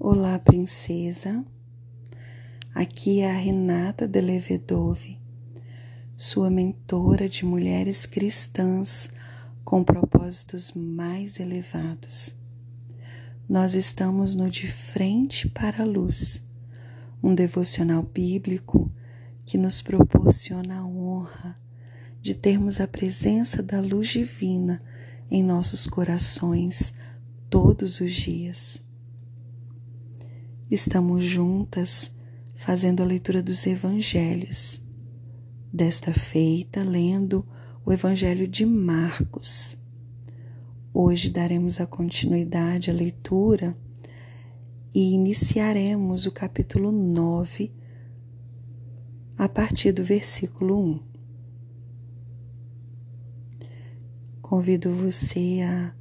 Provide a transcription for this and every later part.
Olá, princesa. Aqui é a Renata de Levedove, sua mentora de mulheres cristãs com propósitos mais elevados. Nós estamos no De Frente para a Luz, um devocional bíblico que nos proporciona a honra de termos a presença da luz divina em nossos corações todos os dias. Estamos juntas fazendo a leitura dos evangelhos. Desta feita, lendo o Evangelho de Marcos. Hoje daremos a continuidade à leitura e iniciaremos o capítulo 9 a partir do versículo 1. Convido você a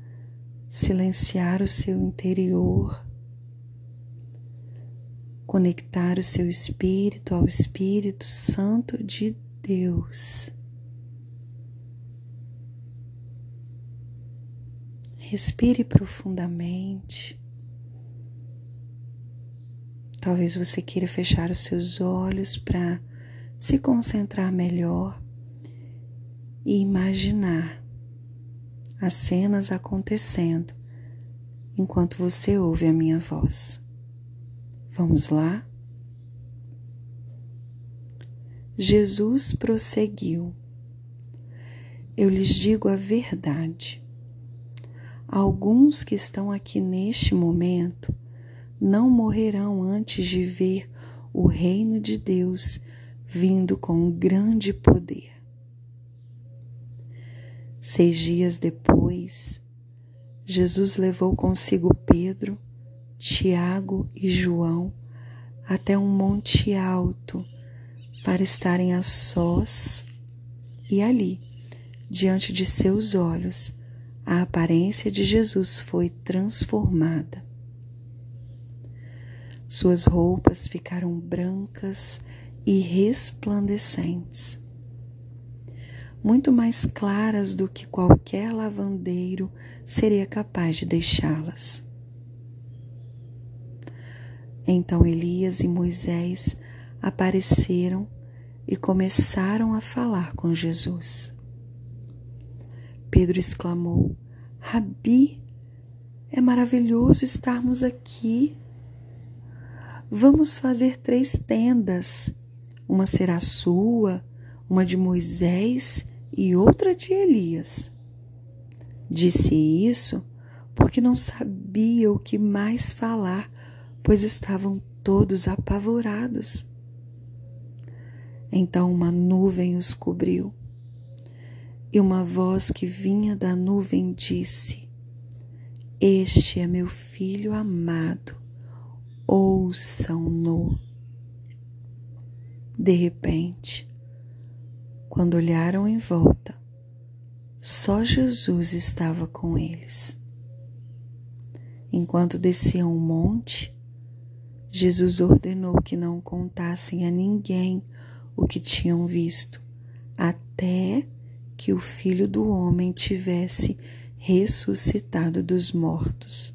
silenciar o seu interior conectar o seu espírito ao Espírito Santo de Deus. Respire profundamente. Talvez você queira fechar os seus olhos para se concentrar melhor e imaginar as cenas acontecendo enquanto você ouve a minha voz. Vamos lá? Jesus prosseguiu: Eu lhes digo a verdade. Alguns que estão aqui neste momento não morrerão antes de ver o reino de Deus vindo com grande poder. Seis dias depois, Jesus levou consigo Pedro, Tiago e João até um monte alto para estarem a sós e ali, diante de seus olhos, a aparência de Jesus foi transformada. Suas roupas ficaram brancas e resplandecentes, muito mais claras do que qualquer lavandeiro seria capaz de deixá-las. Então Elias e Moisés apareceram e começaram a falar com Jesus. Pedro exclamou: Rabi, é maravilhoso estarmos aqui. Vamos fazer três tendas. Uma será sua, uma de Moisés e outra de Elias. Disse isso porque não sabia o que mais falar pois estavam todos apavorados. Então uma nuvem os cobriu, e uma voz que vinha da nuvem disse: Este é meu filho amado, ouçam-no. De repente, quando olharam em volta, só Jesus estava com eles. Enquanto desciam o monte, Jesus ordenou que não contassem a ninguém o que tinham visto, até que o filho do homem tivesse ressuscitado dos mortos.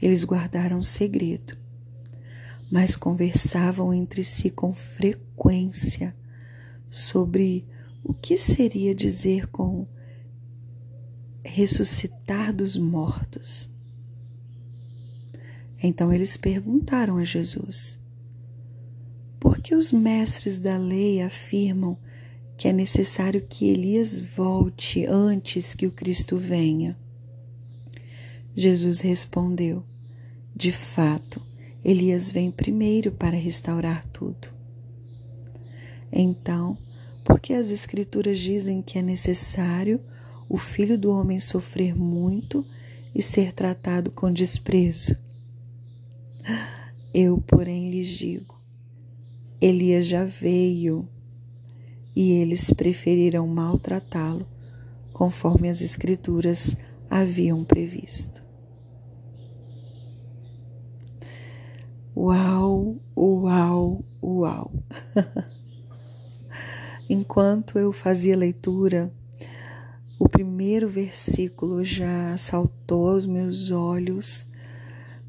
Eles guardaram segredo, mas conversavam entre si com frequência sobre o que seria dizer com ressuscitar dos mortos. Então eles perguntaram a Jesus: Por que os mestres da lei afirmam que é necessário que Elias volte antes que o Cristo venha? Jesus respondeu: De fato, Elias vem primeiro para restaurar tudo. Então, por que as Escrituras dizem que é necessário o filho do homem sofrer muito e ser tratado com desprezo? Eu, porém, lhes digo: Elias já veio e eles preferiram maltratá-lo, conforme as Escrituras haviam previsto. Uau, uau, uau! Enquanto eu fazia leitura, o primeiro versículo já saltou aos meus olhos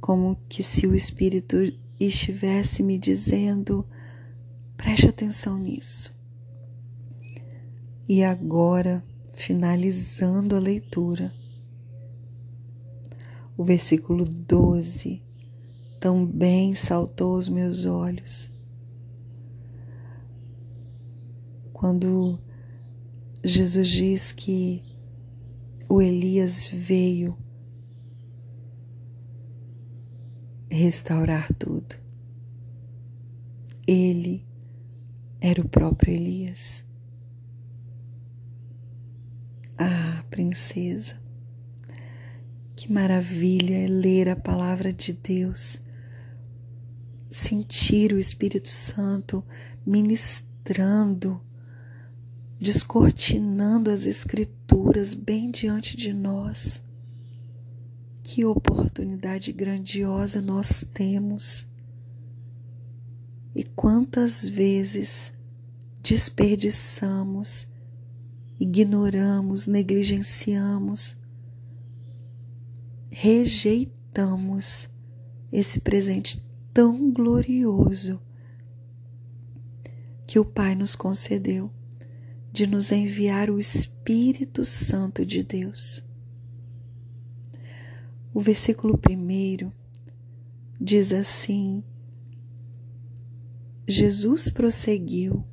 como que se o Espírito estivesse me dizendo: preste atenção nisso. E agora, finalizando a leitura, o versículo 12 também saltou aos meus olhos. Quando Jesus diz que o Elias veio restaurar tudo. Ele era o próprio Elias. Ah, princesa, que maravilha é ler a palavra de Deus, sentir o Espírito Santo ministrando, descortinando as Escrituras bem diante de nós. Que oportunidade grandiosa nós temos! E quantas vezes desperdiçamos ignoramos, negligenciamos, rejeitamos esse presente tão glorioso que o Pai nos concedeu de nos enviar o Espírito Santo de Deus. O versículo primeiro diz assim: Jesus prosseguiu,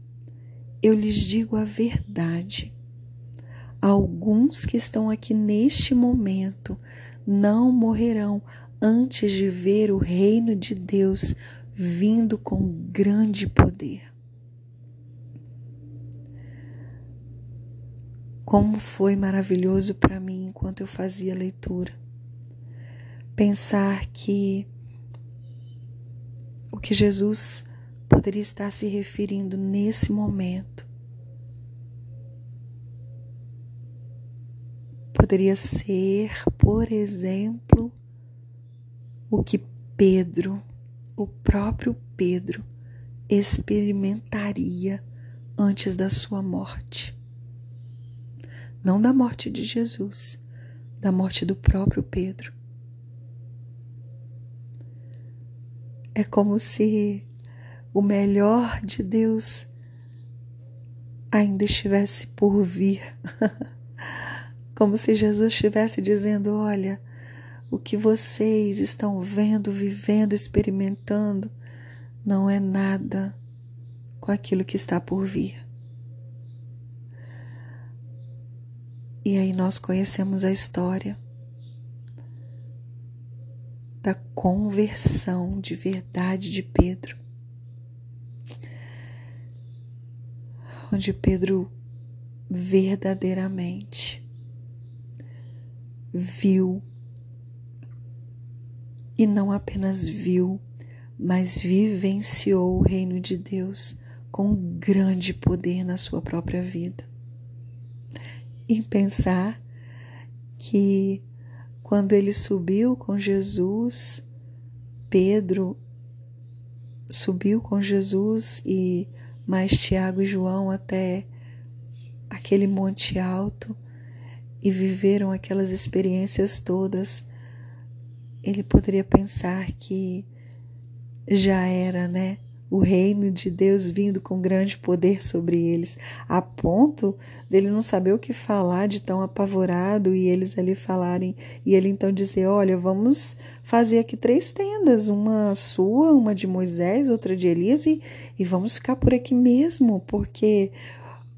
eu lhes digo a verdade Alguns que estão aqui neste momento não morrerão antes de ver o reino de Deus vindo com grande poder. Como foi maravilhoso para mim enquanto eu fazia a leitura. Pensar que o que Jesus poderia estar se referindo nesse momento poderia ser, por exemplo, o que Pedro, o próprio Pedro, experimentaria antes da sua morte. Não da morte de Jesus, da morte do próprio Pedro. É como se o melhor de Deus ainda estivesse por vir. como se Jesus estivesse dizendo: Olha, o que vocês estão vendo, vivendo, experimentando, não é nada com aquilo que está por vir. E aí nós conhecemos a história da conversão de verdade de Pedro. Onde Pedro verdadeiramente viu e não apenas viu, mas vivenciou o reino de Deus com grande poder na sua própria vida. E pensar que quando ele subiu com Jesus, Pedro subiu com Jesus e mais Tiago e João até aquele monte alto e viveram aquelas experiências todas, ele poderia pensar que já era, né? O reino de Deus vindo com grande poder sobre eles, a ponto dele não saber o que falar de tão apavorado e eles ali falarem, e ele então dizer: Olha, vamos fazer aqui três tendas, uma sua, uma de Moisés, outra de Elias, e, e vamos ficar por aqui mesmo, porque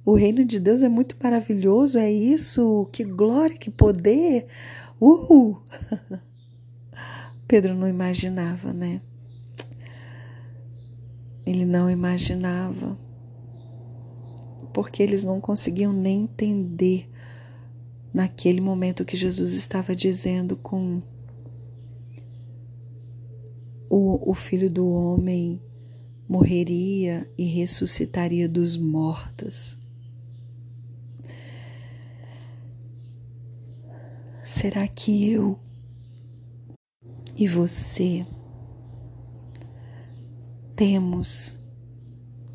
o reino de Deus é muito maravilhoso, é isso, que glória, que poder. Uhul! Pedro não imaginava, né? Ele não imaginava, porque eles não conseguiam nem entender naquele momento que Jesus estava dizendo com o, o filho do homem morreria e ressuscitaria dos mortos. Será que eu e você temos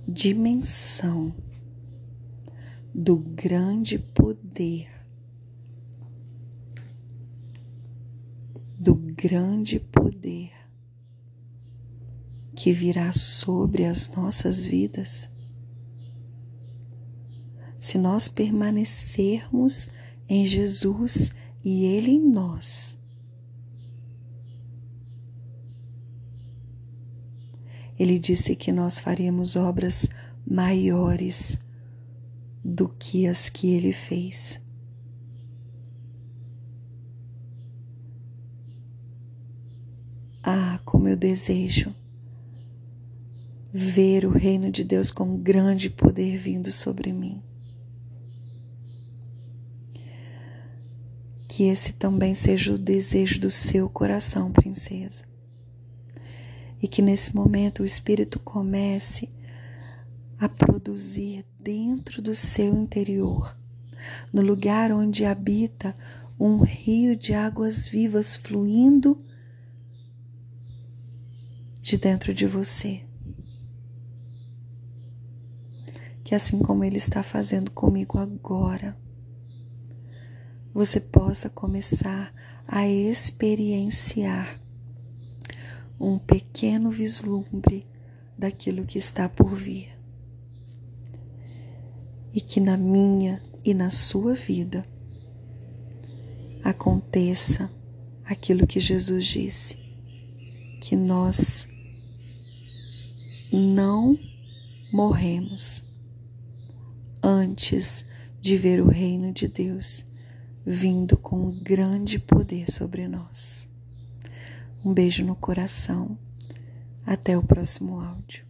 dimensão do grande poder, do grande poder que virá sobre as nossas vidas se nós permanecermos em Jesus e Ele em nós. Ele disse que nós faríamos obras maiores do que as que Ele fez. Ah, como eu desejo ver o reino de Deus com grande poder vindo sobre mim. Que esse também seja o desejo do seu coração, princesa. E que nesse momento o Espírito comece a produzir dentro do seu interior, no lugar onde habita um rio de águas vivas fluindo de dentro de você. Que assim como Ele está fazendo comigo agora, você possa começar a experienciar um pequeno vislumbre daquilo que está por vir. E que na minha e na sua vida aconteça aquilo que Jesus disse, que nós não morremos antes de ver o reino de Deus vindo com grande poder sobre nós. Um beijo no coração. Até o próximo áudio.